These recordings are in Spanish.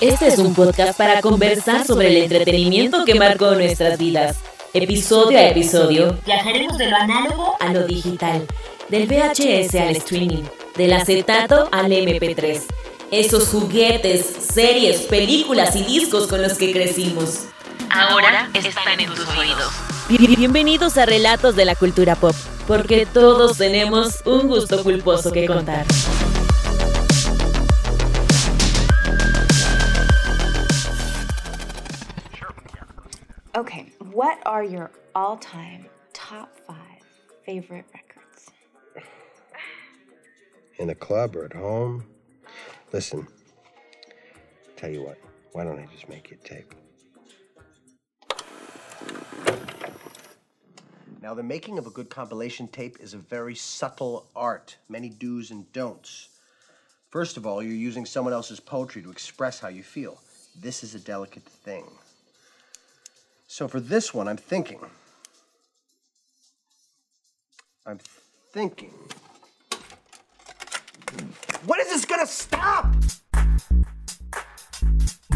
Este es un podcast para conversar sobre el entretenimiento que marcó nuestras vidas. Episodio a episodio, viajaremos de lo análogo a lo digital, del VHS al streaming, del acetato al MP3. Esos juguetes, series, películas y discos con los que crecimos. Ahora están en tus oídos. Bienvenidos a Relatos de la Cultura Pop, porque todos tenemos un gusto culposo que contar. Okay, what are your all time top five favorite records? In the club or at home? Listen, tell you what, why don't I just make you a tape? Now, the making of a good compilation tape is a very subtle art, many do's and don'ts. First of all, you're using someone else's poetry to express how you feel. This is a delicate thing. So for this one, I'm thinking. I'm thinking. What is this gonna stop?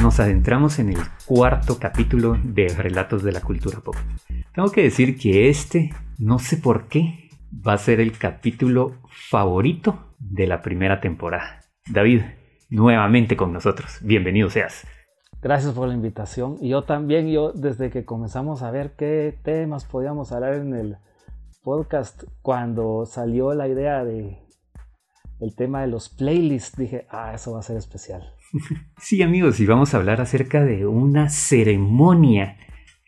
Nos adentramos en el cuarto capítulo de Relatos de la Cultura Pop. Tengo que decir que este, no sé por qué, va a ser el capítulo favorito de la primera temporada. David, nuevamente con nosotros. Bienvenido seas. Gracias por la invitación. Y yo también, yo desde que comenzamos a ver qué temas podíamos hablar en el podcast, cuando salió la idea de el tema de los playlists, dije, ah, eso va a ser especial. Sí, amigos, y vamos a hablar acerca de una ceremonia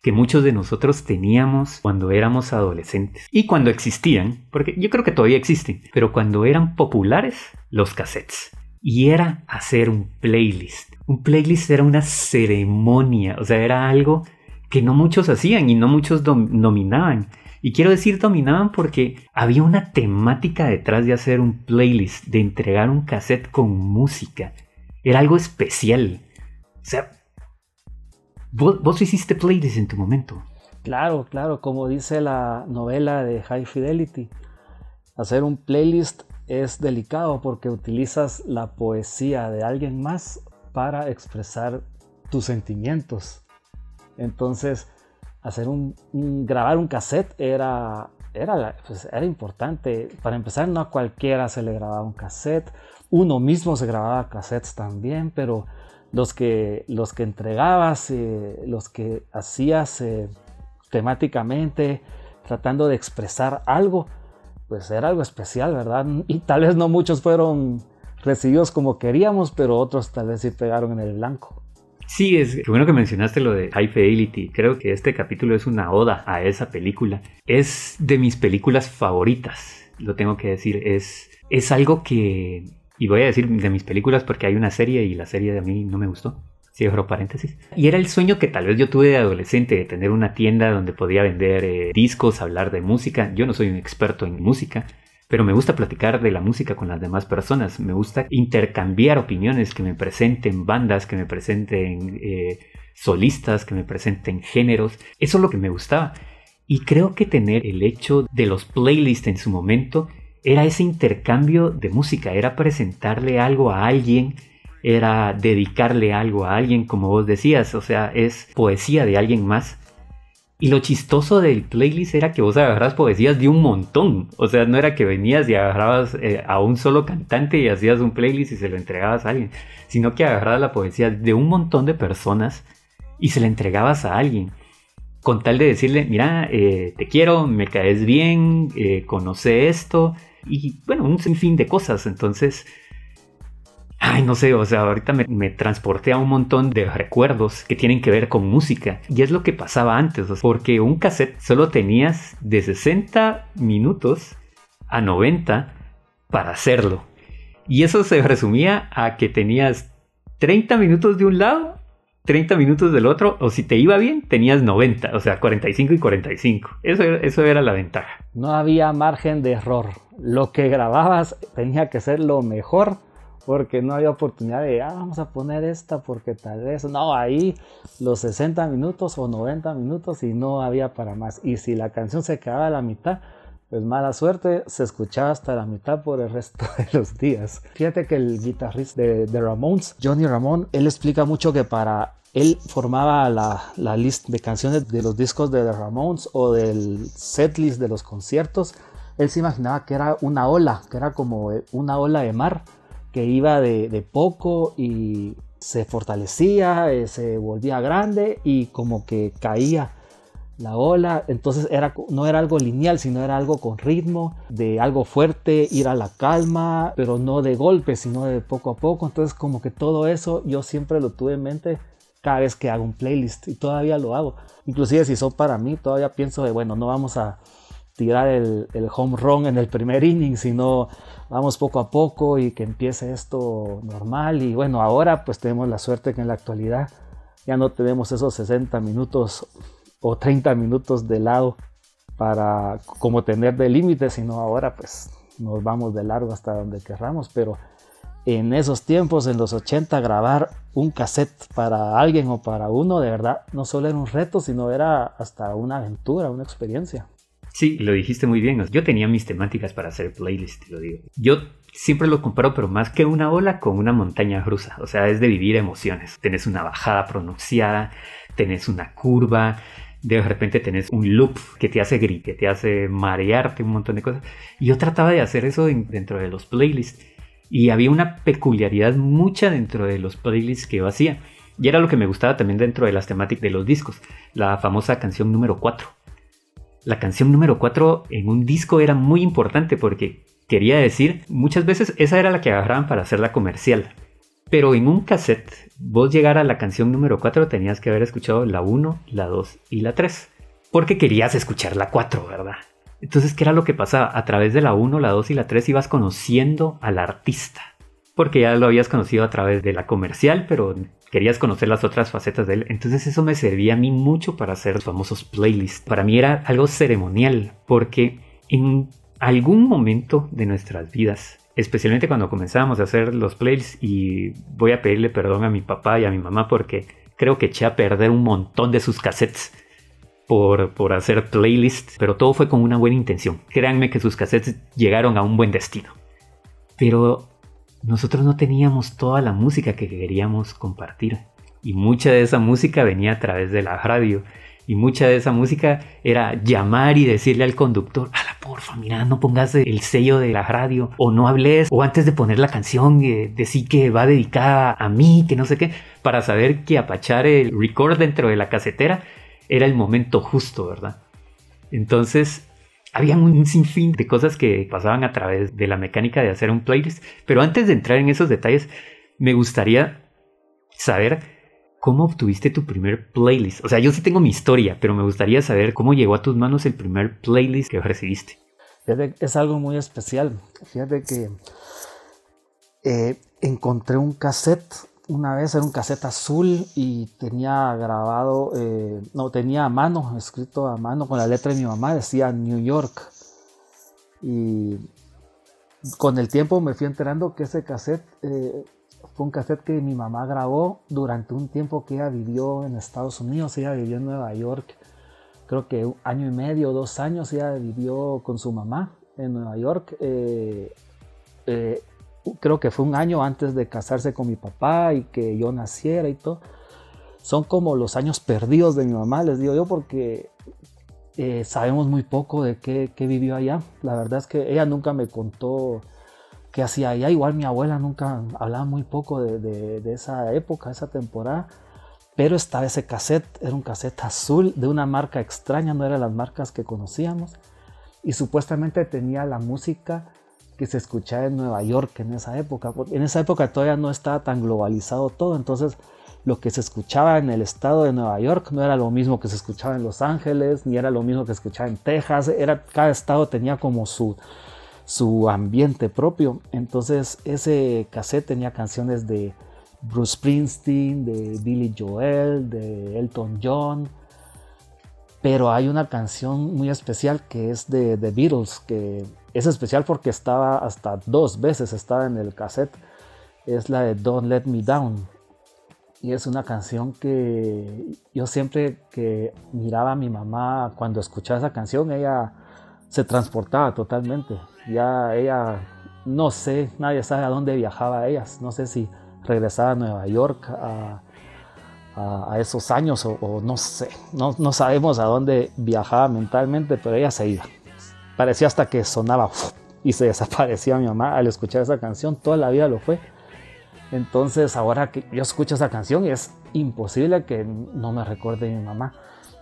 que muchos de nosotros teníamos cuando éramos adolescentes y cuando existían, porque yo creo que todavía existen, pero cuando eran populares los cassettes. Y era hacer un playlist. Un playlist era una ceremonia, o sea, era algo que no muchos hacían y no muchos dominaban. Y quiero decir dominaban porque había una temática detrás de hacer un playlist, de entregar un cassette con música. Era algo especial. O sea, vos, vos hiciste playlist en tu momento. Claro, claro, como dice la novela de High Fidelity. Hacer un playlist es delicado porque utilizas la poesía de alguien más para expresar tus sentimientos. Entonces, hacer un, grabar un cassette era, era, pues, era importante. Para empezar, no a cualquiera se le grababa un cassette. Uno mismo se grababa cassettes también, pero los que, los que entregabas, eh, los que hacías eh, temáticamente, tratando de expresar algo, pues era algo especial, ¿verdad? Y tal vez no muchos fueron recibidos como queríamos, pero otros tal vez sí pegaron en el blanco. Sí, es bueno que mencionaste lo de High Fidelity. Creo que este capítulo es una oda a esa película. Es de mis películas favoritas, lo tengo que decir. Es, es algo que, y voy a decir de mis películas porque hay una serie y la serie de a mí no me gustó. Cierro paréntesis. Y era el sueño que tal vez yo tuve de adolescente, de tener una tienda donde podía vender eh, discos, hablar de música. Yo no soy un experto en música, pero me gusta platicar de la música con las demás personas, me gusta intercambiar opiniones, que me presenten bandas, que me presenten eh, solistas, que me presenten géneros, eso es lo que me gustaba. Y creo que tener el hecho de los playlists en su momento era ese intercambio de música, era presentarle algo a alguien, era dedicarle algo a alguien, como vos decías, o sea, es poesía de alguien más y lo chistoso del playlist era que vos agarras poesías de un montón. O sea, no era que venías y agarrabas eh, a un solo cantante y hacías un playlist y se lo entregabas a alguien, sino que agarrabas la poesía de un montón de personas y se la entregabas a alguien. Con tal de decirle, mira, eh, te quiero, me caes bien, eh, conoce esto. Y bueno, un sinfín de cosas. Entonces, Ay, no sé, o sea, ahorita me, transporté a un montón de recuerdos que tienen que ver con música. Y es lo que pasaba antes, porque un cassette solo tenías de 60 minutos a 90 para hacerlo. Y eso se resumía a que tenías 30 minutos de un lado, 30 minutos del otro, o si te iba bien, tenías 90, o sea, 45 y 45. Eso, eso era la ventaja. No había margen de error. Lo que grababas tenía que ser lo mejor porque no había oportunidad de, ah, vamos a poner esta porque tal vez, no, ahí los 60 minutos o 90 minutos y no había para más. Y si la canción se quedaba a la mitad, Pues mala suerte, se escuchaba hasta la mitad por el resto de los días. Fíjate que el guitarrista de, de Ramones, Johnny Ramón, él explica mucho que para él formaba la, la lista de canciones de los discos de The Ramones o del setlist de los conciertos. Él se imaginaba que era una ola, que era como una ola de mar que iba de, poco y se fortalecía, eh, se volvía grande y como que caía la ola, entonces era, no era algo lineal, sino era algo con ritmo, de algo fuerte, ir a la calma, pero no de golpe, sino de poco a poco, entonces como que todo eso yo siempre lo tuve en mente cada vez que hago un playlist y todavía lo hago, inclusive si son para mí, todavía pienso de, bueno, no vamos a tirar el, el home run en el primer inning, sino vamos poco a poco y que empiece esto normal y bueno, ahora pues tenemos la suerte que en la actualidad ya no tenemos esos 60 minutos o 30 minutos de lado para como tener de límite, sino ahora pues nos vamos de largo hasta donde querramos, pero en esos tiempos, en los 80, grabar un cassette para alguien o para uno, de verdad, no solo era un reto, sino era hasta una aventura, una experiencia. Sí, lo dijiste muy bien. Yo tenía mis temáticas para hacer playlist, lo digo. Yo siempre lo comparo, pero más que una ola, con una montaña rusa. O sea, es de vivir emociones. Tenés una bajada pronunciada, tenés una curva, de repente tenés un loop que te hace gris, que te hace marearte, un montón de cosas. Yo trataba de hacer eso dentro de los playlists. Y había una peculiaridad mucha dentro de los playlists que yo hacía. Y era lo que me gustaba también dentro de las temáticas de los discos. La famosa canción número 4. La canción número 4 en un disco era muy importante porque quería decir, muchas veces esa era la que agarraban para hacerla comercial. Pero en un cassette, vos llegar a la canción número 4 tenías que haber escuchado la 1, la 2 y la 3. Porque querías escuchar la 4, ¿verdad? Entonces, ¿qué era lo que pasaba? A través de la 1, la 2 y la 3 ibas conociendo al artista. Porque ya lo habías conocido a través de la comercial, pero querías conocer las otras facetas de él. Entonces eso me servía a mí mucho para hacer los famosos playlists. Para mí era algo ceremonial, porque en algún momento de nuestras vidas especialmente cuando comenzábamos a hacer los playlists y voy a pedirle perdón a mi papá y a mi mamá porque creo que eché a perder un montón de sus cassettes por, por hacer playlists, pero todo fue con una buena intención. Créanme que sus cassettes llegaron a un buen destino. Pero nosotros no teníamos toda la música que queríamos compartir y mucha de esa música venía a través de la radio y mucha de esa música era llamar y decirle al conductor, la porfa, mira, no pongas el sello de la radio o no hables o antes de poner la canción eh, decir que va dedicada a mí, que no sé qué, para saber que apachar el record dentro de la casetera era el momento justo, ¿verdad? Entonces, había un sinfín de cosas que pasaban a través de la mecánica de hacer un playlist, pero antes de entrar en esos detalles, me gustaría saber ¿Cómo obtuviste tu primer playlist? O sea, yo sí tengo mi historia, pero me gustaría saber cómo llegó a tus manos el primer playlist que recibiste. Es algo muy especial. Fíjate que eh, encontré un cassette una vez, era un cassette azul y tenía grabado, eh, no, tenía a mano, escrito a mano con la letra de mi mamá, decía New York. Y con el tiempo me fui enterando que ese cassette eh, fue un cassette que mi mamá grabó durante un tiempo que ella vivió en Estados Unidos. Ella vivió en Nueva York, creo que un año y medio, dos años. Ella vivió con su mamá en Nueva York. Eh, creo que fue un año antes de casarse con mi papá y que yo naciera y todo. Son como los años perdidos de mi mamá, les digo yo, porque eh, sabemos muy poco de qué, qué vivió allá. La verdad es que ella nunca me contó que hacía allá. Igual mi abuela nunca hablaba muy poco de, esa época, esa temporada. Pero estaba ese cassette, era un cassette azul de una marca extraña, no eran las marcas que conocíamos. Y supuestamente tenía la música que se escuchaba en Nueva York en esa época. En esa época todavía no estaba tan globalizado todo, entonces lo que se escuchaba en el estado de Nueva York no era lo mismo que se escuchaba en Los Ángeles, ni era lo mismo que se escuchaba en Texas. Era, cada estado tenía como su, su ambiente propio. Entonces ese cassette tenía canciones de Bruce Springsteen, de Billy Joel, de Elton John. Pero hay una canción muy especial que es de The Beatles, que es especial porque estaba hasta dos veces estaba en el cassette. Es la de Don't Let Me Down. Y es una canción que yo siempre que miraba a mi mamá cuando escuchaba esa canción, ella se transportaba totalmente. Ya ella, no sé, nadie sabe a dónde viajaba ellas. No sé si regresaba a Nueva York a, esos años o, no sé. No, no, sabemos a dónde viajaba mentalmente, pero ella se iba. Parecía hasta que sonaba y se desaparecía mi mamá al escuchar esa canción. Toda la vida lo fue. Entonces ahora que yo escucho esa canción es imposible que no me recuerde mi mamá.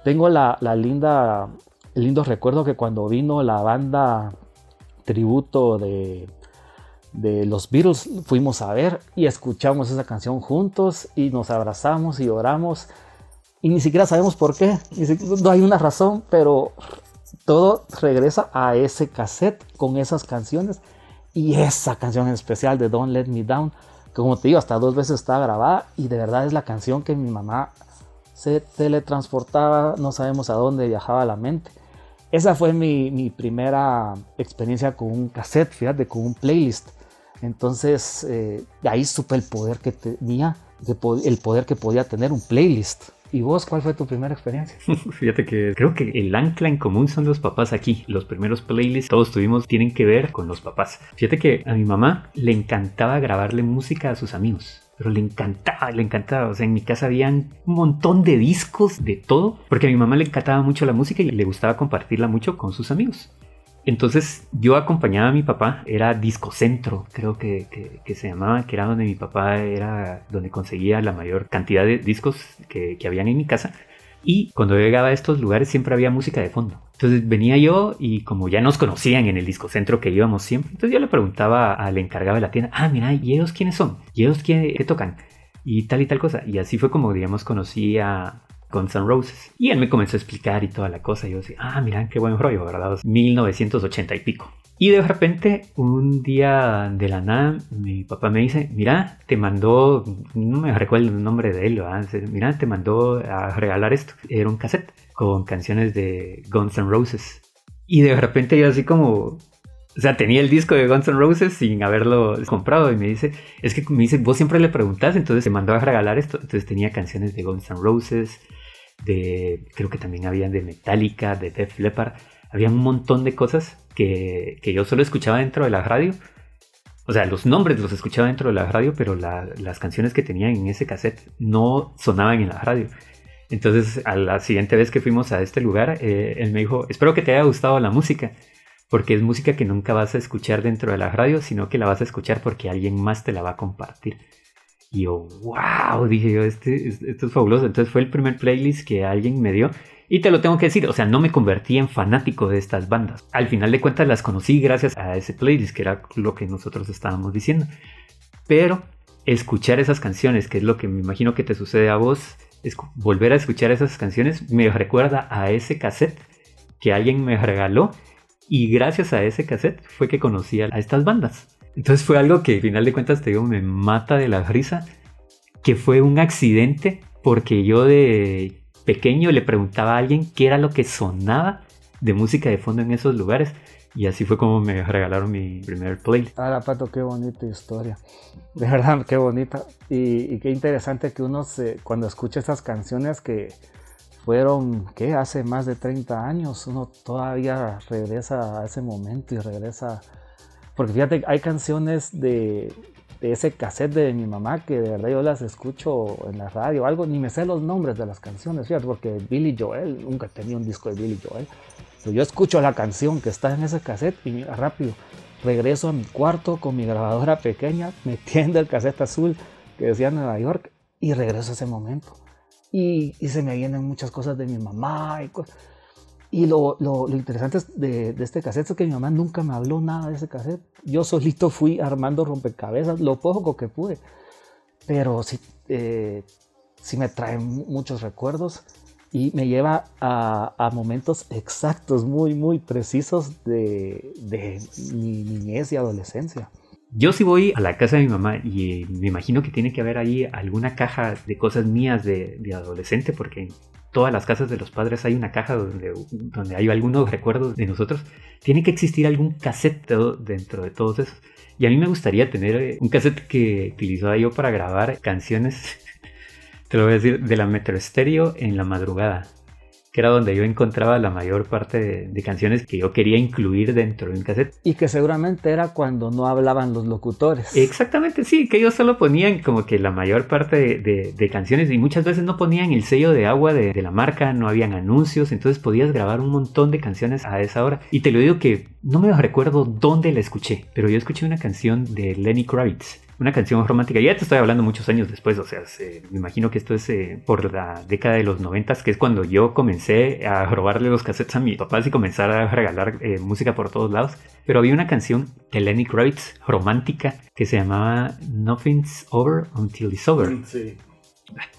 Tengo la, la linda, el lindo recuerdo que cuando vino la banda tributo de, de los Beatles fuimos a ver y escuchamos esa canción juntos y nos abrazamos y oramos y ni siquiera sabemos por qué, no hay una razón, pero todo regresa a ese cassette con esas canciones y esa canción en especial de Don't Let Me Down como te digo, hasta dos veces está grabada y de verdad es la canción que mi mamá se teletransportaba, no sabemos a dónde viajaba la mente. Esa fue mi, primera experiencia con un cassette, fíjate, con un playlist. Entonces, eh, ahí supe el poder que tenía, el poder que podía tener un playlist. ¿Y vos cuál fue tu primera experiencia? Fíjate que creo que el ancla en común son los papás aquí. Los primeros playlists todos tuvimos tienen que ver con los papás. Fíjate que a mi mamá le encantaba grabarle música a sus amigos pero le encantaba, le encantaba. O sea, en mi casa habían un montón de discos de todo, porque a mi mamá le encantaba mucho la música y le gustaba compartirla mucho con sus amigos. Entonces yo acompañaba a mi papá, era Discocentro, creo que, se llamaba, que era donde mi papá era, donde conseguía la mayor cantidad de discos que, que habían en mi casa. Y cuando llegaba a estos lugares siempre había música de fondo. Entonces venía yo y como ya nos conocían en el discocentro que íbamos siempre, entonces yo le preguntaba al encargado de la tienda, ah, mira, ¿y ellos quiénes son? ¿Y ellos qué, qué tocan? Y tal y tal cosa. Y así fue como, digamos, conocí a, Guns N' Roses. Y él me comenzó a explicar y toda la cosa. Y yo decía, ah, mira, qué buen rollo, ¿verdad? 1980 y pico. Y de repente, un día de la nada, mi papá me dice, mira, te mandó, no me recuerdo el nombre de él, ¿verdad? mira, te mandó a regalar esto. Era un cassette con canciones de Guns N' Roses. Y de repente yo así como, o sea, tenía el disco de Guns N' Roses sin haberlo comprado y me dice, es que me dice, vos siempre le preguntas, entonces te mandó a regalar esto. Entonces tenía canciones de Guns N' Roses, de, creo que también habían de Metallica, de Def Leppard, había un montón de cosas que, yo solo escuchaba dentro de la radio. O sea, los nombres los escuchaba dentro de la radio, pero las canciones que tenían en ese cassette no sonaban en la radio. Entonces, a la siguiente vez que fuimos a este lugar, eh, él me dijo, espero que te haya gustado la música, porque es música que nunca vas a escuchar dentro de la radio, sino que la vas a escuchar porque alguien más te la va a compartir. Y yo, wow, dije yo, este, esto es fabuloso. Entonces fue el primer playlist que alguien me dio. Y te lo tengo que decir, o sea, no me convertí en fanático de estas bandas. Al final de cuentas las conocí gracias a ese playlist, que era lo que nosotros estábamos diciendo. Pero escuchar esas canciones, que es lo que me imagino que te sucede a vos, es volver a escuchar esas canciones me recuerda a ese cassette que alguien me regaló. Y gracias a ese cassette fue que conocí a estas bandas. Entonces fue algo que al final de cuentas te digo, me mata de la risa, que fue un accidente porque yo de pequeño le preguntaba a alguien qué era lo que sonaba de música de fondo en esos lugares. Y así fue como me regalaron mi primer playlist. Ahora, Pato, qué bonita historia. De verdad, qué bonita. Y, qué interesante que uno se, cuando escucha esas canciones que fueron, ¿qué? Hace más de 30 años, uno todavía regresa a ese momento y regresa porque fíjate, hay canciones de, ese cassette de mi mamá que de verdad yo las escucho en la radio o algo, ni me sé los nombres de las canciones, fíjate, porque Billy Joel, nunca tenía un disco de Billy Joel. Pero yo escucho la canción que está en ese cassette y mira, rápido, regreso a mi cuarto con mi grabadora pequeña, metiendo el cassette azul que decía Nueva York y regreso a ese momento. Y, y se me vienen muchas cosas de mi mamá y cosas y lo, lo, interesante de, de, este cassette es que mi mamá nunca me habló nada de ese cassette. Yo solito fui armando rompecabezas, lo poco que pude. Pero sí, eh, sí me trae muchos recuerdos y me lleva a, a momentos exactos, muy, muy precisos de, de, mi niñez y adolescencia. Yo sí voy a la casa de mi mamá y me imagino que tiene que haber ahí alguna caja de cosas mías de, de adolescente porque todas las casas de los padres hay una caja donde, donde hay algunos recuerdos de nosotros, tiene que existir algún cassette dentro de todos esos. Y a mí me gustaría tener eh, un cassette que utilizaba yo para grabar canciones, te lo voy a decir, de la Metro Estéreo en la madrugada. Que era donde yo encontraba la mayor parte de, canciones que yo quería incluir dentro de un cassette. Y que seguramente era cuando no hablaban los locutores. Exactamente, sí, que ellos solo ponían como que la mayor parte de, canciones y muchas veces no ponían el sello de agua de, de, la marca, no habían anuncios, entonces podías grabar un montón de canciones a esa hora. Y te lo digo que no me recuerdo dónde la escuché, pero yo escuché una canción de Lenny Kravitz una canción romántica. Ya te estoy hablando muchos años después, o sea, me imagino que esto es eh, por la década de los noventas, que es cuando yo comencé a robarle los cassettes a mis papás y comenzar a regalar eh, música por todos lados. Pero había una canción de Lenny Kravitz romántica que se llamaba Nothing's Over Until It's Over. Mm,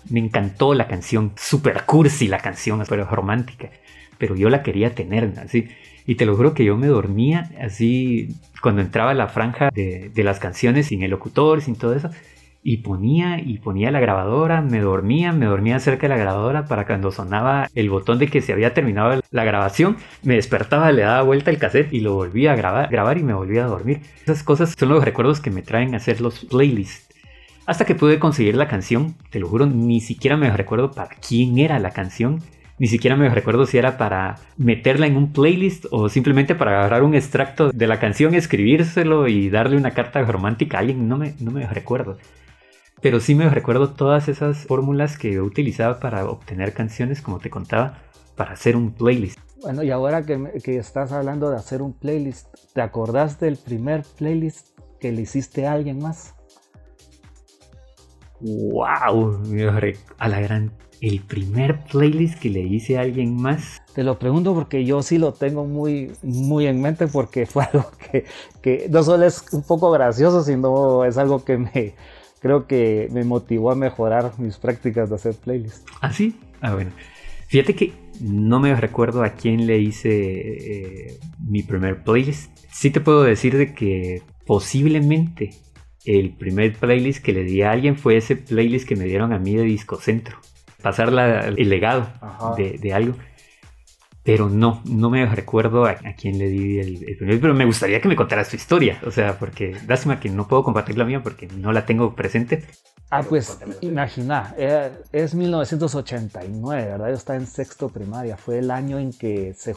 me encantó la canción, super cursi la canción, pero romántica. Pero yo la quería tener, así. Y te lo juro que yo me dormía así cuando entraba la franja de, las canciones sin el locutor, sin todo eso. Y ponía y ponía la grabadora, me dormía, me dormía cerca de la grabadora para cuando sonaba el botón de que se había terminado la grabación, me despertaba, le daba vuelta el cassette y lo volvía a grabar, grabar y me volvía a dormir. Esas cosas son los recuerdos que me traen a hacer los playlists. Hasta que pude conseguir la canción, te lo juro, ni siquiera me recuerdo para quién era la canción ni siquiera me recuerdo si era para meterla en un playlist o simplemente para agarrar un extracto de la canción, escribírselo y darle una carta romántica a alguien. No me, no me recuerdo. Pero sí me recuerdo todas esas fórmulas que yo utilizaba para obtener canciones, como te contaba, para hacer un playlist. Bueno, y ahora que, que estás hablando de hacer un playlist, ¿te acordás del primer playlist que le hiciste a alguien más? ¡Wow! A la gran el primer playlist que le hice a alguien más? Te lo pregunto porque yo sí lo tengo muy, muy en mente porque fue algo que, que no solo es un poco gracioso, sino es algo que me creo que me motivó a mejorar mis prácticas de hacer playlists. ¿Ah, sí? Ah, bueno. Fíjate que no me recuerdo a quién le hice eh, mi primer playlist. Sí te puedo decir de que posiblemente el primer playlist que le di a alguien fue ese playlist que me dieron a mí de Disco Centro pasar el legado de, algo. Pero no, no me recuerdo a, quién le di el, primer, pero me gustaría que me contaras tu historia, o sea, porque lástima que no puedo compartir la mía porque no la tengo presente. Ah, pues imagina, eh, es 1989, ¿verdad? Yo estaba en sexto primaria, fue el año en que se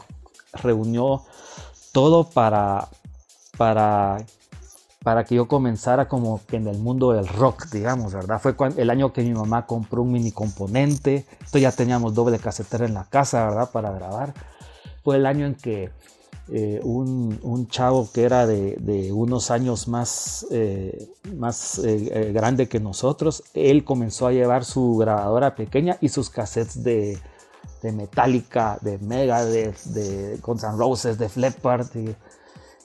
reunió todo para, para para que yo comenzara como que en el mundo del rock, digamos, ¿verdad? Fue el año que mi mamá compró un mini componente, entonces ya teníamos doble casetera en la casa, ¿verdad? Para grabar. Fue el año en que eh, un, chavo que era de, unos años más, eh, más eh, grande que nosotros, él comenzó a llevar su grabadora pequeña y sus cassettes de, de Metallica, de Megadeth, de Guns N' Roses, de Flippard.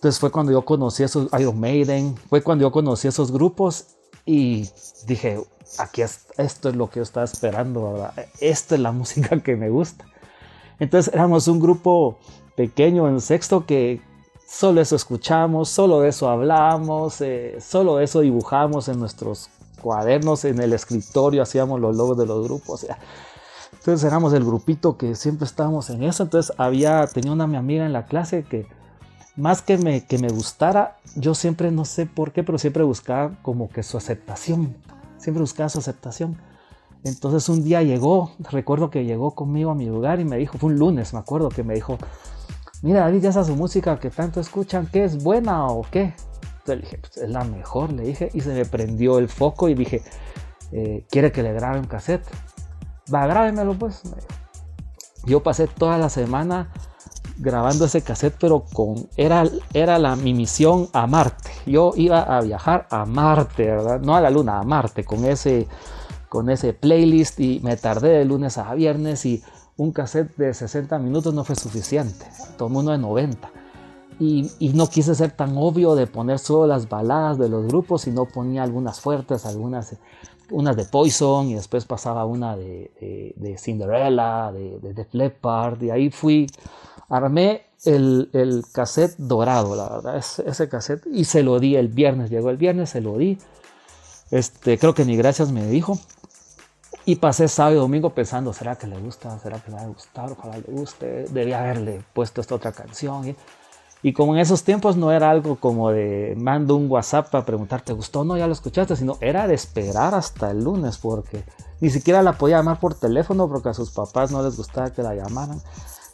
Entonces fue cuando yo conocí a esos Iron Maiden, fue cuando yo conocí a esos grupos y dije, aquí esto es lo que yo estaba esperando, ¿verdad? Esta es la música que me gusta. Entonces éramos un grupo pequeño en sexto que solo eso escuchamos, solo eso hablamos, eh, solo eso dibujamos en nuestros cuadernos, en el escritorio hacíamos los logos de los grupos. entonces éramos el grupito que siempre estábamos en eso. Entonces había, tenía una mi amiga en la clase que más que me, que me gustara, yo siempre, no sé por qué, pero siempre buscaba como que su aceptación. Siempre buscaba su aceptación. Entonces un día llegó, recuerdo que llegó conmigo a mi lugar y me dijo, fue un lunes, me acuerdo que me dijo, mira David, ya esa su música que tanto escuchan, ¿qué es buena o qué? Entonces le dije, pues es la mejor, le dije, y se me prendió el foco y dije, eh, ¿quiere que le grabe un cassette? Va, grábemelo pues. Yo pasé toda la semana grabando ese cassette, pero con era, era la, mi misión a Marte. Yo iba a viajar a Marte, ¿verdad? No a la Luna, a Marte, con ese, con ese playlist y me tardé de lunes a viernes y un cassette de 60 minutos no fue suficiente. Tomé uno de 90. Y, y, no quise ser tan obvio de poner solo las baladas de los grupos, sino ponía algunas fuertes, algunas unas de Poison y después pasaba una de, de, Cinderella, de, de Def Leppard y ahí fui Armé el, el cassette dorado, la verdad, ese, ese, cassette, y se lo di el viernes. Llegó el viernes, se lo di. Este, creo que ni gracias me dijo. Y pasé sábado y domingo pensando, ¿será que le gusta? ¿Será que le va a gustar? Ojalá le guste. Debía haberle puesto esta otra canción. Y como en esos tiempos no era algo como de mando un WhatsApp para preguntarte, ¿te gustó no? Ya lo escuchaste, sino era de esperar hasta el lunes porque ni siquiera la podía llamar por teléfono porque a sus papás no les gustaba que la llamaran.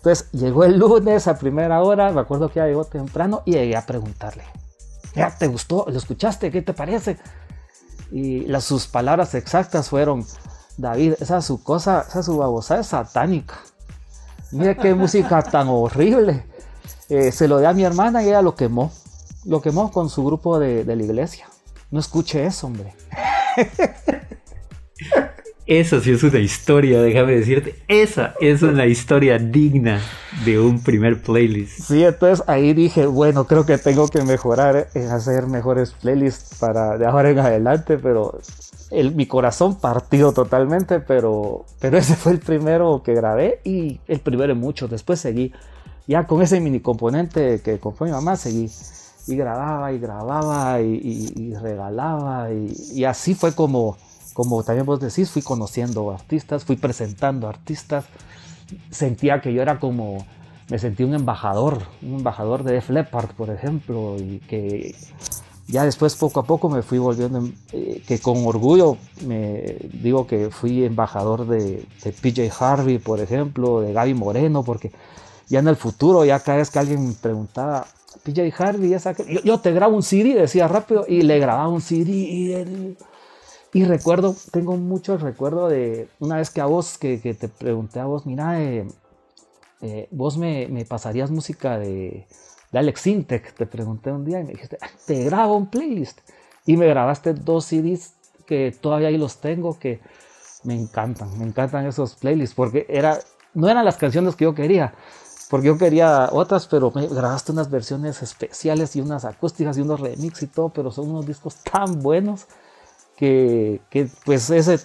Entonces llegó el lunes a primera hora, me acuerdo que ya llegó temprano y llegué a preguntarle, ¿ya te gustó? ¿Lo escuchaste? ¿Qué te parece? Y las, sus palabras exactas fueron, David, esa su cosa, esa su babosa es satánica. Mira qué música tan horrible. Eh, se lo di a mi hermana y ella lo quemó. Lo quemó con su grupo de, de la iglesia. No escuche eso, hombre. Eso sí es una historia, déjame decirte. Esa es una historia digna de un primer playlist. Sí, entonces ahí dije, bueno, creo que tengo que mejorar en hacer mejores playlists para de ahora en adelante, pero el, mi corazón partió totalmente, pero, pero ese fue el primero que grabé y el primero en muchos. Después seguí, ya con ese mini componente que compró mi mamá, seguí. Y grababa y grababa y, regalaba y así fue como como también vos decís, fui conociendo artistas, fui presentando artistas, sentía que yo era como, me sentí un embajador, un embajador de Def Leppard, por ejemplo, y que ya después poco a poco me fui volviendo, eh, que con orgullo me digo que fui embajador de, PJ Harvey, por ejemplo, de Gaby Moreno, porque ya en el futuro, ya cada vez que alguien me preguntaba, PJ Harvey, yo, yo, te grabo un CD, decía rápido, y le grababa un CD y él y recuerdo, tengo mucho recuerdo de una vez que a vos, que, te pregunté a vos, mira, eh, eh, vos me, pasarías música de, Alex Intec, te pregunté un día y me dijiste, ah, te grabo un playlist. Y me grabaste dos CDs que todavía ahí los tengo, que me encantan, me encantan esos playlists, porque era, no eran las canciones que yo quería, porque yo quería otras, pero me grabaste unas versiones especiales y unas acústicas y unos remix y todo, pero son unos discos tan buenos que, pues ese,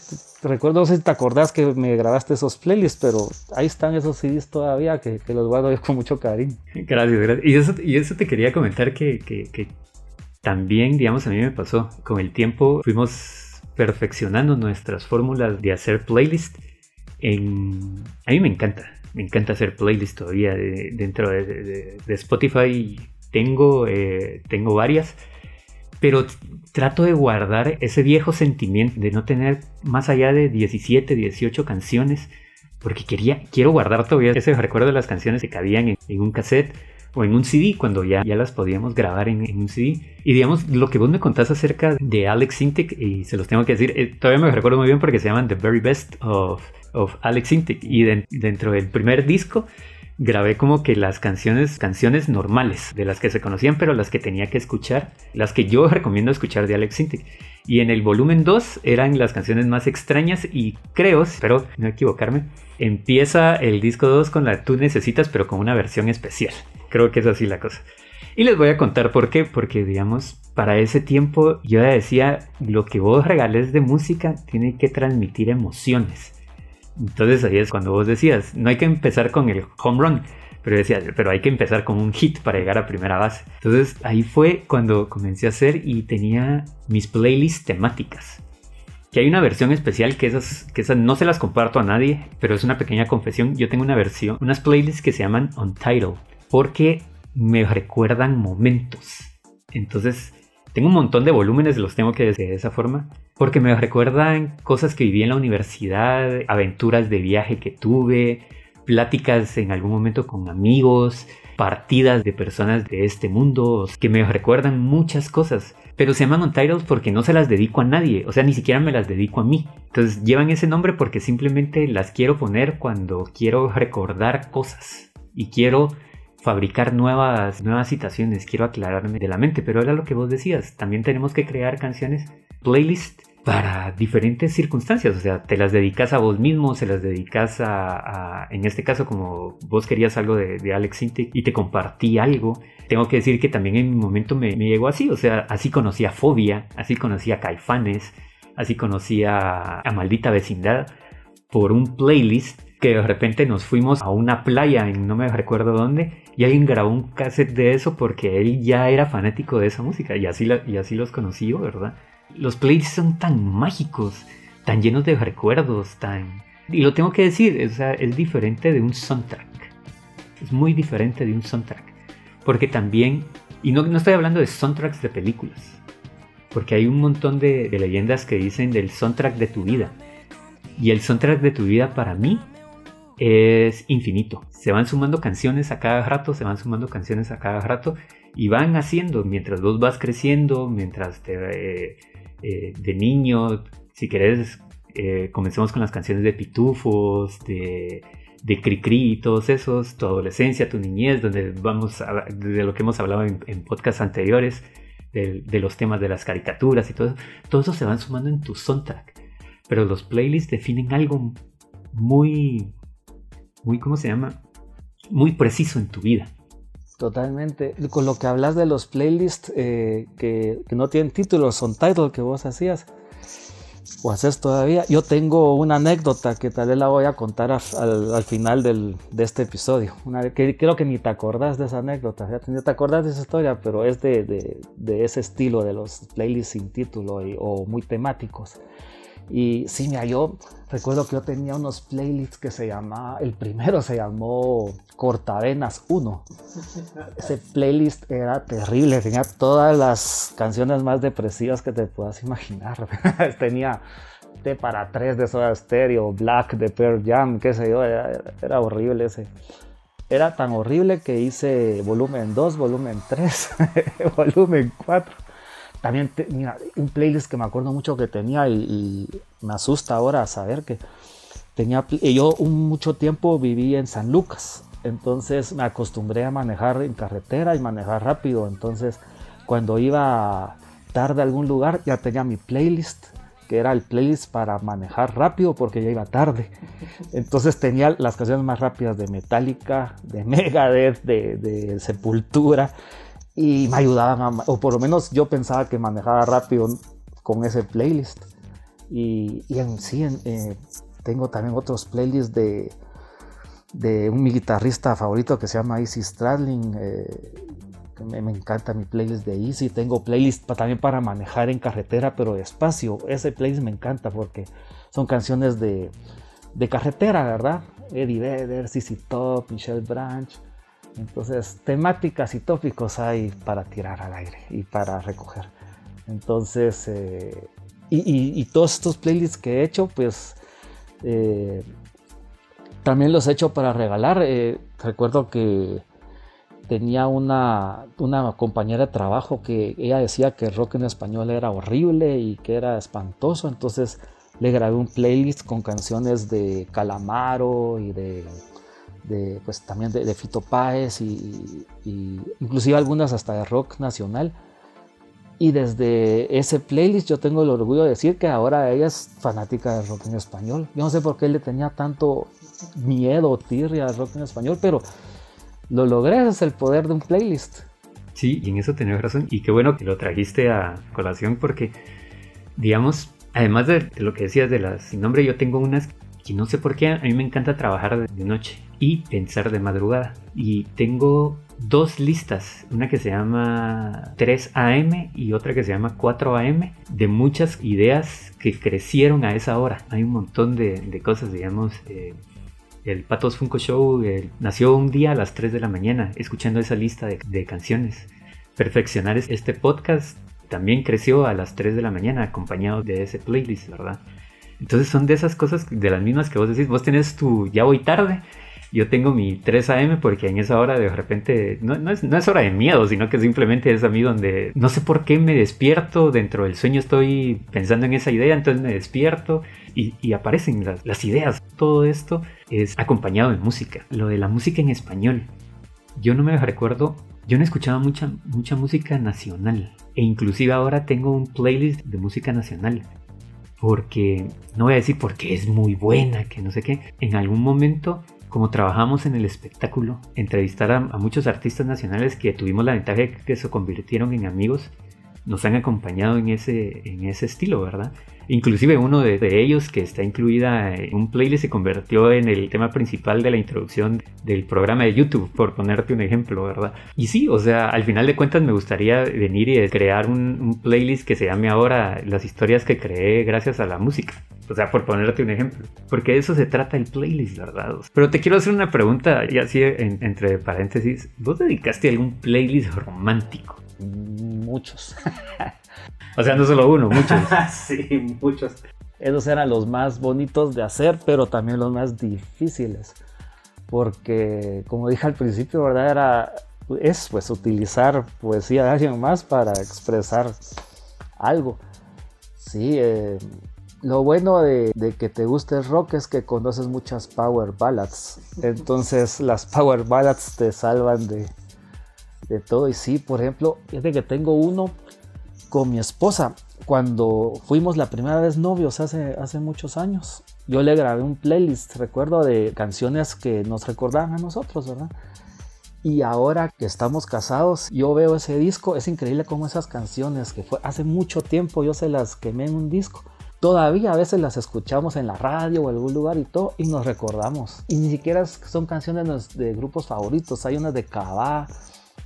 recuerdo, no sé si te acordás que me grabaste esos playlists, pero ahí están esos CDs todavía que, los guardo con mucho cariño. Gracias, gracias. Y eso, te quería comentar que, que, también, digamos, a mí me pasó. Con el tiempo fuimos perfeccionando nuestras fórmulas de hacer playlist. En... A mí me encanta, me encanta hacer playlist todavía dentro de, Spotify. Tengo, eh, tengo varias pero trato de guardar ese viejo sentimiento de no tener más allá de 17, 18 canciones, porque quería, quiero guardar todavía ese recuerdo de las canciones que cabían en, un cassette o en un CD cuando ya, ya las podíamos grabar en, un CD. Y digamos, lo que vos me contás acerca de Alex Sintek, y se los tengo que decir, eh, todavía me recuerdo muy bien porque se llaman The Very Best of, of Alex Sintek. Y dentro del primer disco grabé como que las canciones, canciones normales, de las que se conocían, pero las que tenía que escuchar, las que yo recomiendo escuchar de Alex Sintek. Y en el volumen 2 eran las canciones más extrañas y creo, espero no equivocarme, empieza el disco 2 con la Tú necesitas, pero con una versión especial. Creo que es así la cosa. Y les voy a contar por qué, porque digamos, para ese tiempo yo decía, lo que vos regales de música tiene que transmitir emociones. Entonces ahí es cuando vos decías, no hay que empezar con el home run, pero decías, pero hay que empezar con un hit para llegar a primera base. Entonces ahí fue cuando comencé a hacer y tenía mis playlists temáticas. Que hay una versión especial que esas, que esas no se las comparto a nadie, pero es una pequeña confesión. Yo tengo una versión, unas playlists que se llaman Untitled, porque me recuerdan momentos. Entonces tengo un montón de volúmenes, los tengo que decir de esa forma, porque me recuerdan cosas que viví en la universidad, aventuras de viaje que tuve, pláticas en algún momento con amigos, partidas de personas de este mundo, que me recuerdan muchas cosas. Pero se llaman Untitled porque no se las dedico a nadie, o sea, ni siquiera me las dedico a mí. Entonces llevan ese nombre porque simplemente las quiero poner cuando quiero recordar cosas y quiero fabricar nuevas, nuevas citaciones, quiero aclararme de la mente, pero era lo que vos decías, también tenemos que crear canciones, playlist para diferentes circunstancias, o sea, te las dedicas a vos mismo, se las dedicas a, en este caso como vos querías algo de, Alex Sintek y te compartí algo, tengo que decir que también en mi momento me, me llegó así, o sea, así conocí a Fobia, así conocí a Caifanes, así conocí a, a Maldita Vecindad por un playlist que de repente nos fuimos a una playa en no me recuerdo dónde y alguien grabó un cassette de eso porque él ya era fanático de esa música y así, y así los conocí ¿verdad? Los playlists son tan mágicos, tan llenos de recuerdos, tan... Y lo tengo que decir, es diferente de un soundtrack. Es muy diferente de un soundtrack. porque también, y no, no estoy hablando de soundtracks de películas, porque hay un montón de leyendas que dicen del soundtrack de tu vida. Y el soundtrack de tu vida para mí es infinito. Se van sumando canciones a cada rato, se van sumando canciones a cada rato y van haciendo mientras vos vas creciendo, mientras te, eh, eh, de niño, si querés, eh, comencemos con las canciones de Pitufos, de, de Cricri y todos esos, tu adolescencia, tu niñez, donde vamos a, de lo que hemos hablado en, en podcasts anteriores, de, de, los temas de las caricaturas y todo eso, todo eso se van sumando en tu soundtrack. Pero los playlists definen algo muy, muy, ¿cómo se llama? Muy preciso en tu vida. Totalmente. Con lo que hablas de los playlists eh, que, que, no tienen título, son title que vos hacías o haces todavía. Yo tengo una anécdota que tal vez la voy a contar a, al, al, final del, de este episodio. Una, que creo que ni te acordás de esa anécdota, ya te acordás de esa historia, pero es de, de, de ese estilo de los playlists sin título y, o muy temáticos. Y sí, mira, yo recuerdo que yo tenía unos playlists que se llamaba, el primero se llamó Cortavenas 1. Ese playlist era terrible, tenía todas las canciones más depresivas que te puedas imaginar. tenía T para 3 de Soda Stereo, Black de Pearl Jam, qué sé yo, era, era horrible ese. Era tan horrible que hice volumen 2, volumen 3, volumen 4 también, te, mira, un playlist que me acuerdo mucho que tenía y, y me asusta ahora saber que tenía, yo un, mucho tiempo viví en San Lucas, entonces me acostumbré a manejar en carretera y manejar rápido, entonces cuando iba tarde a algún lugar ya tenía mi playlist que era el playlist para manejar rápido porque ya iba tarde. Entonces tenía las canciones más rápidas de Metallica, de Megadeth, de, de Sepultura y me ayudaban, a, o por lo menos yo pensaba que manejaba rápido con ese playlist. Y, y en sí, en, eh, tengo también otros playlists de, de un mi guitarrista favorito que se llama Easy Stradling. Eh, me, me, encanta mi playlist de Easy. Tengo playlist pa, también para manejar en carretera, pero despacio. Ese playlist me encanta porque son canciones de, de carretera, ¿verdad? Eddie Vedder, CC Top, Michelle Branch. Entonces, temáticas y tópicos hay para tirar al aire y para recoger. Entonces, eh, y, todos estos playlists que he hecho, pues eh, también los he hecho para regalar. Eh, recuerdo que tenía una, una compañera de trabajo que ella decía que el rock en español era horrible y que era espantoso. Entonces, le grabé un playlist con canciones de Calamaro y de de, pues también de, de Fito Páez y, y, inclusive algunas hasta de rock nacional. Y desde ese playlist yo tengo el orgullo de decir que ahora ella es fanática del rock en español. Yo no sé por qué le tenía tanto miedo o tirria al rock en español, pero lo logré, es el poder de un playlist. Sí, y en eso tenías razón. Y qué bueno que lo trajiste a colación porque, digamos, además de lo que decías de las sin nombre, yo tengo unas que no sé por qué a mí me encanta trabajar de noche y pensar de madrugada. Y tengo dos listas, una que se llama 3 AM y otra que se llama 4 AM, de muchas ideas que crecieron a esa hora. Hay un montón de, de cosas, digamos. Eh, el Patos Funko Show eh, nació un día a las 3 de la mañana escuchando esa lista de, de canciones. Perfeccionar este podcast también creció a las 3 de la mañana acompañado de ese playlist, ¿verdad? Entonces son de esas cosas, de las mismas que vos decís, vos tenés tu ya voy tarde yo tengo mi 3 a.m. porque en esa hora de repente no, no, es, no, es, hora de miedo, sino que simplemente es a mí donde no sé por qué me despierto, dentro del sueño estoy pensando en esa idea, entonces me despierto y, y aparecen las, las, ideas. Todo esto es acompañado de música, lo de la música en español. Yo no me recuerdo, yo no escuchaba mucha, mucha música nacional e inclusive ahora tengo un playlist de música nacional porque no voy a decir porque es muy buena, que no sé qué. En algún momento como trabajamos en el espectáculo, entrevistar a, a, muchos artistas nacionales que tuvimos la ventaja de que se convirtieron en amigos, nos han acompañado en ese, en ese estilo, ¿verdad? Inclusive uno de, ellos que está incluida en un playlist se convirtió en el tema principal de la introducción del programa de YouTube, por ponerte un ejemplo, ¿verdad? Y sí, o sea, al final de cuentas me gustaría venir y crear un, playlist que se llame ahora las historias que creé gracias a la música. O sea, por ponerte un ejemplo. Porque de eso se trata el playlist, ¿verdad? Pero te quiero hacer una pregunta, y así entre paréntesis. ¿Vos dedicaste algún playlist romántico? Muchos. o sea, no solo uno, muchos. sí, muchos. Esos eran los más bonitos de hacer, pero también los más difíciles. Porque, como dije al principio, ¿verdad? Era, es pues utilizar poesía de alguien más para expresar algo. Sí, eh, lo bueno de, que te guste el rock es que conoces muchas power ballads. Entonces las power ballads te salvan de, de todo. Y sí, por ejemplo, es de que tengo uno con mi esposa. Cuando fuimos la primera vez novios hace, hace muchos años, yo le grabé un playlist, recuerdo, de canciones que nos recordaban a nosotros, ¿verdad? Y ahora que estamos casados, yo veo ese disco, es increíble como esas canciones que fue hace mucho tiempo yo se las quemé en un disco todavía a veces las escuchamos en la radio o en algún lugar y todo y nos recordamos. Y ni siquiera son canciones de grupos favoritos, hay unas de Cabá,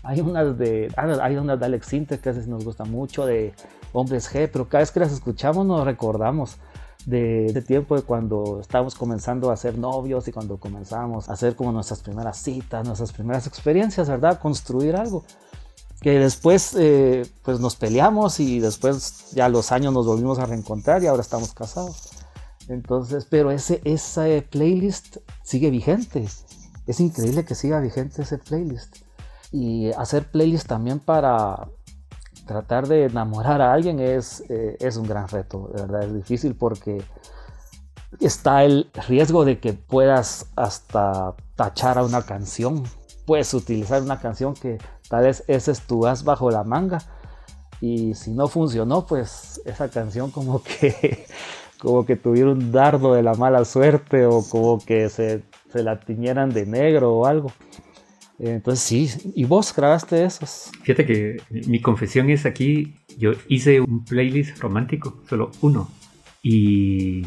hay unas de, ah, hay unas de Alex Sinter que a veces nos gusta mucho, de Hombres G, pero cada vez que las escuchamos nos recordamos de, ese tiempo de cuando estábamos comenzando a ser novios y cuando comenzamos a hacer como nuestras primeras citas, nuestras primeras experiencias, ¿verdad? Construir algo que después eh, pues nos peleamos y después ya los años nos volvimos a reencontrar y ahora estamos casados. Entonces, pero ese, ese playlist sigue vigente. Es increíble que siga vigente ese playlist. Y hacer playlist también para tratar de enamorar a alguien es, eh, es un gran reto, de verdad es difícil porque está el riesgo de que puedas hasta tachar a una canción. Puedes utilizar una canción que Tal vez ese es tu as bajo la manga. Y si no funcionó, pues esa canción como que, como que tuviera un dardo de la mala suerte o como que se, se la tiñeran de negro o algo. Entonces sí, ¿y vos grabaste esos? Fíjate que mi confesión es aquí, yo hice un playlist romántico, solo uno. Y,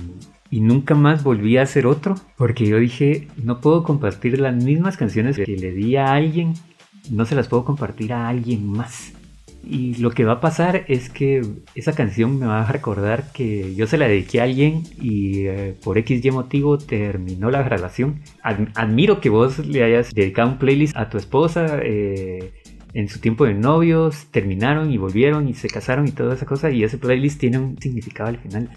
y, nunca más volví a hacer otro, porque yo dije, no puedo compartir las mismas canciones que le di a alguien no se las puedo compartir a alguien más. Y lo que va a pasar es que esa canción me va a recordar que yo se la dediqué a alguien y eh, por X y motivo terminó la relación. admiro que vos le hayas dedicado un playlist a tu esposa eh, en su tiempo de novios, terminaron y volvieron y se casaron y toda esa cosa y ese playlist tiene un significado al final.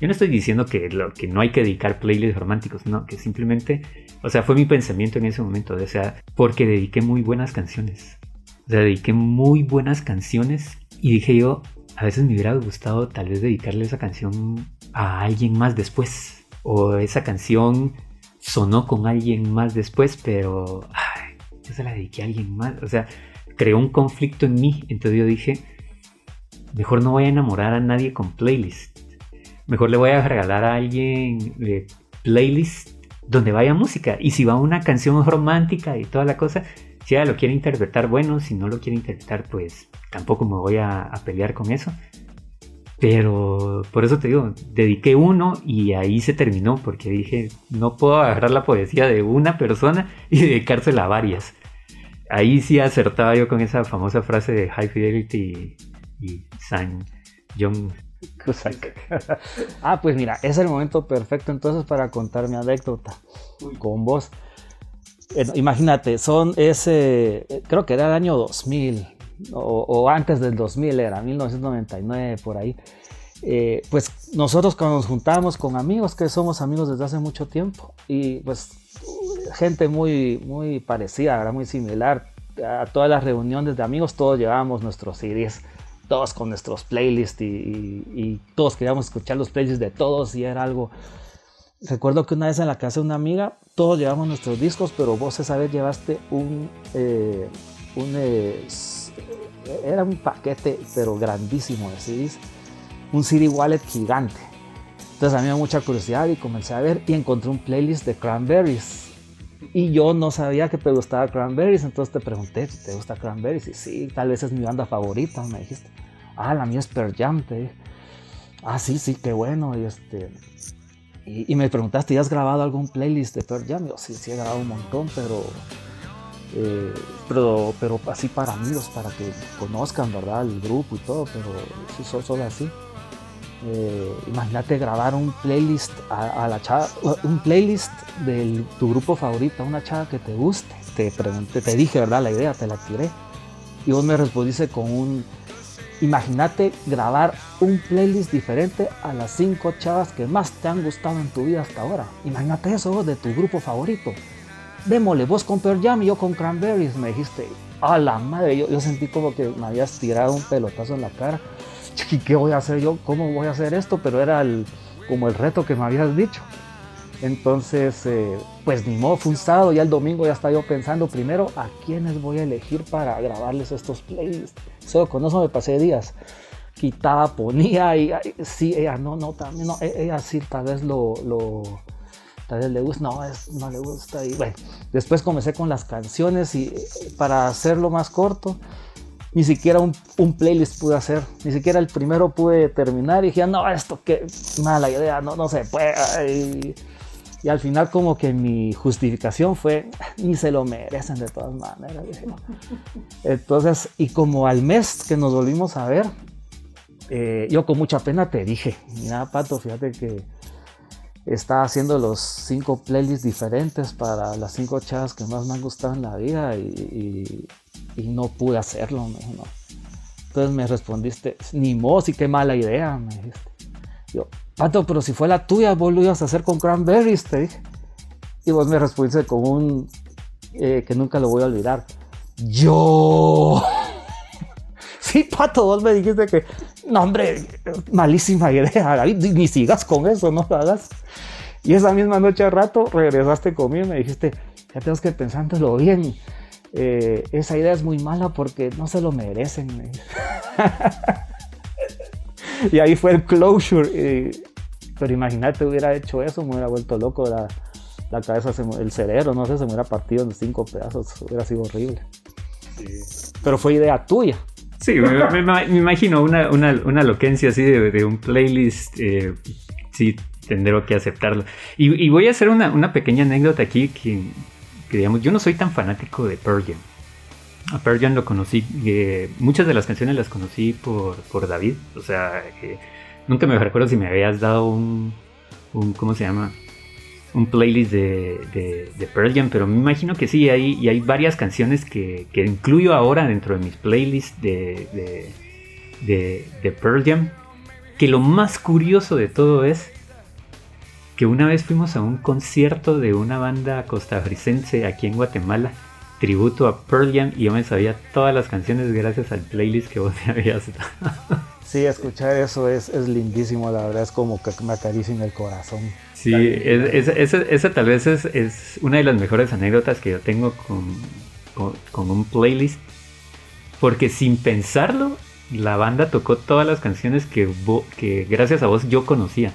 Yo no estoy diciendo que, que no hay que dedicar playlists románticos, no, que simplemente, o sea, fue mi pensamiento en ese momento, o sea, porque dediqué muy buenas canciones. Sea, dediqué muy buenas canciones y dije yo, a veces me hubiera gustado tal vez dedicarle esa canción a alguien más después. O esa canción sonó con alguien más después, pero yo se la dediqué a alguien más. O sea, creó un conflicto en mí. Entonces yo dije, mejor no voy a enamorar a nadie con playlist mejor le voy a regalar a alguien eh, playlist donde vaya música. Y si va una canción romántica y toda la cosa, si ella lo quiere interpretar, bueno, si no lo quiere interpretar, pues tampoco me voy a, pelear con eso. Pero por eso te digo, dediqué uno y ahí se terminó, porque dije, no puedo agarrar la poesía de una persona y dedicársela a varias. Ahí sí acertaba yo con esa famosa frase de High Fidelity y, y San John ah, pues mira, es el momento perfecto entonces para contar mi anécdota con vos. Imagínate, son ese, creo que era el año 2000 o, antes del 2000 era, 1999 por ahí. Eh, pues nosotros cuando nos juntábamos con amigos, que somos amigos desde hace mucho tiempo, y pues gente muy, muy parecida, muy similar, a todas las reuniones de amigos, todos llevábamos nuestros CDs todos con nuestros playlists y, todos queríamos escuchar los playlists de todos y era algo... Recuerdo que una vez en la casa de una amiga, todos llevamos nuestros discos, pero vos esa vez llevaste un... Eh, un eh, era un paquete, pero grandísimo de CDs. Un CD wallet gigante. Entonces a mí me dio mucha curiosidad y comencé a ver y encontré un playlist de Cranberries y yo no sabía que te gustaba Cranberries, entonces te pregunté, ¿te gusta Cranberries? Y sí, tal vez es mi banda favorita, me dijiste. Ah, la mía es Pearl. Ah, sí, sí, qué bueno. Y, este, y, me preguntaste, ¿ya has grabado algún playlist de Pearl Jam? Yo sí, sí he grabado un montón, pero, eh, pero, pero así para amigos, para que conozcan, ¿verdad? El grupo y todo, pero sí, solo, solo así. Eh, imagínate grabar un playlist a, la chava, un playlist de tu grupo favorito, una chava que te guste. Te pregunté, te dije, ¿verdad? La idea, te la tiré. Y vos me respondiste con un, imagínate grabar un playlist diferente a las cinco chavas que más te han gustado en tu vida hasta ahora. Imagínate eso de tu grupo favorito. Démosle, vos con Pearl Jam y yo con Cranberries, me dijiste. A la madre, yo, yo sentí como que me habías tirado un pelotazo en la cara. ¿Y qué voy a hacer yo? ¿Cómo voy a hacer esto? Pero era el, como el reto que me habías dicho. Entonces, eh, pues ni modo, fue un sábado, ya el domingo ya estaba yo pensando primero a quiénes voy a elegir para grabarles estos playlists. Solo con eso me pasé días. Quitaba, ponía y, sí, ella no, no, también no, e, ella sí, tal vez lo, tal vez le gusta, no, es, no le gusta. Y bueno, después comencé con las canciones y eh, para hacerlo más corto, ni siquiera un, un, playlist pude hacer, ni siquiera el primero pude terminar y dije, no, esto qué mala idea, no, no se puede. Y al final como que mi justificación fue, ni se lo merecen de todas maneras. Entonces, y como al mes que nos volvimos a ver, eh, yo con mucha pena te dije, mira Pato, fíjate que estaba haciendo los cinco playlists diferentes para las cinco chavas que más me han gustado en la vida y, no pude hacerlo. Entonces me respondiste, ni modo, y qué mala idea, me dijiste. Yo, Pato, pero si fue la tuya, vos lo ibas a hacer con cranberries, te dije. Y vos me respondiste con un eh, que nunca lo voy a olvidar. Yo. sí, Pato, vos me dijiste que, no, hombre, malísima idea, David, ni sigas con eso, no lo hagas. Y esa misma noche al rato regresaste conmigo y me dijiste, ya tengo que pensándolo bien. Eh, esa idea es muy mala porque no se lo merecen. y ahí fue el closure. pero imagínate, hubiera hecho eso, me hubiera vuelto loco. La, la cabeza, el cerebro, no sé, se me hubiera partido en cinco pedazos. Hubiera sido horrible. Pero fue idea tuya. Sí, me, imagino una, una, una, loquencia así de, un playlist. Eh, sí, tendré que aceptarlo. Y, voy a hacer una, una, pequeña anécdota aquí que, que, digamos, yo no soy tan fanático de Pearl Jam. A Pearl Jam lo conocí, eh, muchas de las canciones las conocí por, por David, o sea, eh, nunca me recuerdo si me habías dado un, un ¿cómo se llama? Un playlist de, de, Pearl Jam, pero me imagino que sí, y hay varias canciones que, que incluyo ahora dentro de mis playlists de, de, de Pearl Jam, que lo más curioso de todo es que una vez fuimos a un concierto de una banda costarricense aquí en Guatemala tributo a Pearl Jam y yo me sabía todas las canciones gracias al playlist que vos me habías dado. Sí, escuchar eso es, es lindísimo, la verdad es como que me acaricia en el corazón. Sí, esa tal vez es, es, una de las mejores anécdotas que yo tengo con, con, un playlist, porque sin pensarlo, la banda tocó todas las canciones que, que gracias a vos yo conocía.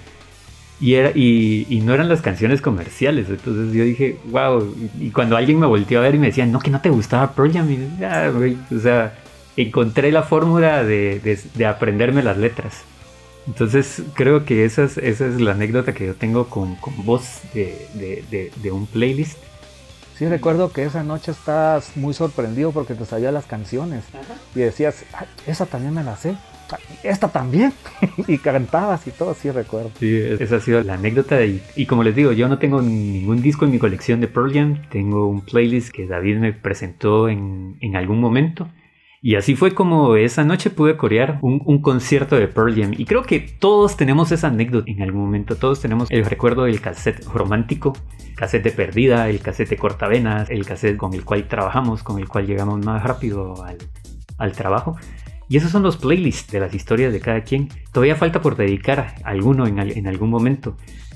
Y, era, y, no eran las canciones comerciales. Entonces yo dije, wow. Y cuando alguien me volteó a ver y me decía, no, que no te gustaba Pearl Jam. Ah, o sea, encontré la fórmula de, de, aprenderme las letras. Entonces creo que esa es, esa es la anécdota que yo tengo con, con vos de, de, un playlist. Sí, recuerdo que esa noche estás muy sorprendido porque te sabías las canciones y decías, esa también me la sé esta también. y cantabas y todo, sí recuerdo. Sí, esa ha sido la anécdota. Y, y, como les digo, yo no tengo ningún disco en mi colección de Pearl Jam. Tengo un playlist que David me presentó en, en algún momento. Y así fue como esa noche pude corear un, un, concierto de Pearl Jam. Y creo que todos tenemos esa anécdota en algún momento. Todos tenemos el recuerdo del cassette romántico, cassette de perdida, el cassette de cortavenas, el cassette con el cual trabajamos, con el cual llegamos más rápido al, al trabajo. Y esos son los playlists de las historias de cada quien. Todavía falta por dedicar alguno en, algún momento.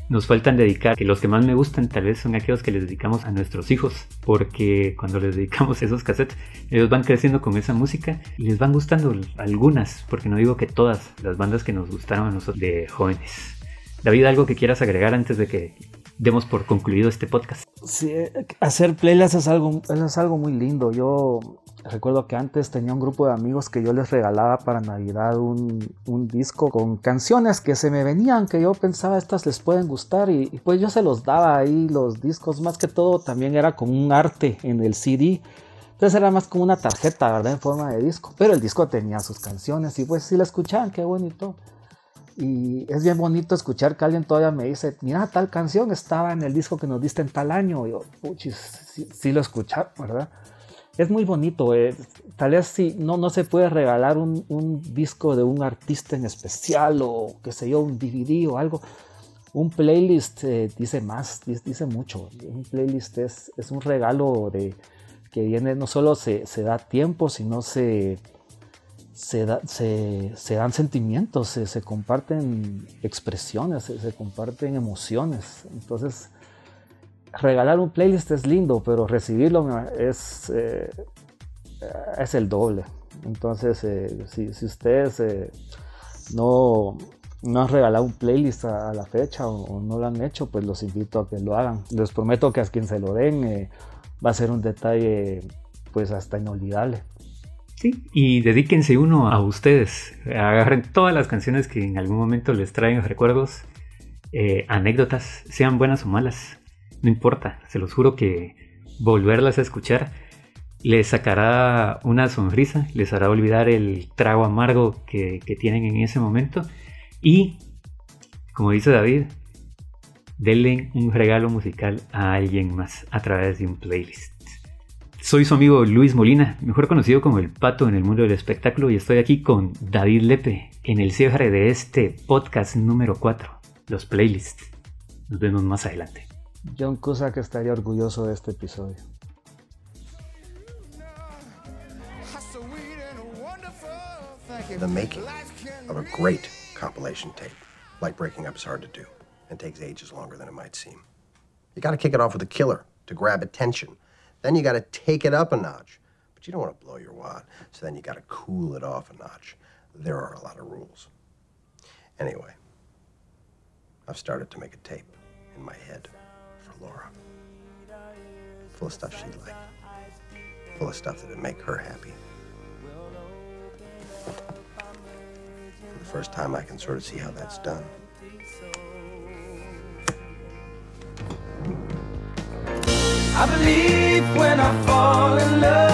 Nos faltan dedicar, que los que más me gustan tal vez son aquellos que les dedicamos a nuestros hijos, porque cuando les dedicamos esos cassettes, ellos van creciendo con esa música y les van gustando algunas, porque no digo que todas las bandas que nos gustaron a nosotros de jóvenes. David, ¿algo que quieras agregar antes de que demos por concluido este podcast? Sí, hacer playlists es algo, es algo muy lindo. Yo Recuerdo que antes tenía un grupo de amigos que yo les regalaba para Navidad un, disco con canciones que se me venían, que yo pensaba estas les pueden gustar y, pues yo se los daba ahí los discos, más que todo también era como un arte en el CD. Entonces era más como una tarjeta, ¿verdad? En forma de disco. Pero el disco tenía sus canciones y pues si la escuchaban, qué bonito. Y es bien bonito escuchar que alguien todavía me dice, mira, tal canción estaba en el disco que nos diste en tal año. Y yo, puchis, sí, lo escuché, ¿verdad? Es muy bonito. Eh. Tal vez si no, no se puede regalar un, un, disco de un artista en especial o qué sé yo, un DVD o algo. Un playlist eh, dice más, dice mucho. Un playlist es, es un regalo de, que viene, no solo se, se da tiempo, sino se se, se, dan sentimientos, se, comparten expresiones, se, comparten emociones. Entonces, regalar un playlist es lindo, pero recibirlo es, eh, es el doble. Entonces, eh, si, ustedes eh, no, no han regalado un playlist a, la fecha o, no lo han hecho, pues los invito a que lo hagan. Les prometo que a quien se lo den va a ser un detalle pues hasta inolvidable. Sí, y dedíquense uno a ustedes. Agarren todas las canciones que en algún momento les traen recuerdos, eh, anécdotas, sean buenas o malas. No importa, se los juro que volverlas a escuchar les sacará una sonrisa, les hará olvidar el trago amargo que, tienen en ese momento. Y, como dice David, denle un regalo musical a alguien más a través de un playlist. Soy su amigo Luis Molina, mejor conocido como el Pato en el mundo del espectáculo, y estoy aquí con David Lepe en el cierre de este podcast número 4, los playlists. Nos vemos más adelante. John Cusack estaría orgulloso de este episodio. The making of a great compilation tape, like breaking up is hard to do and takes ages longer than it might seem. You gotta kick it off with a killer to grab attention. Then you got to take it up a notch. But you don't want to blow your wad. So then you got to cool it off a notch. There are a lot of rules. Anyway, I've started to make a tape in my head Laura. Full of stuff she'd like. Full of stuff that'd make her happy. For the first time, I can sort of see how that's done. I believe when I fall in love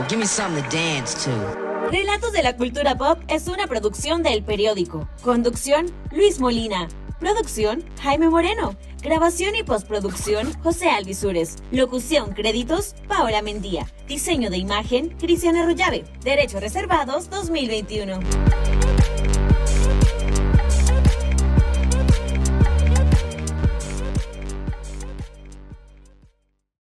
Give me something to dance to. Relatos de la Cultura Pop es una producción del periódico. Conducción, Luis Molina. Producción, Jaime Moreno. Grabación y postproducción, José Alvisures. Locución, créditos, Paola Mendía. Diseño de imagen, Cristiana Arroyave. Derechos reservados 2021.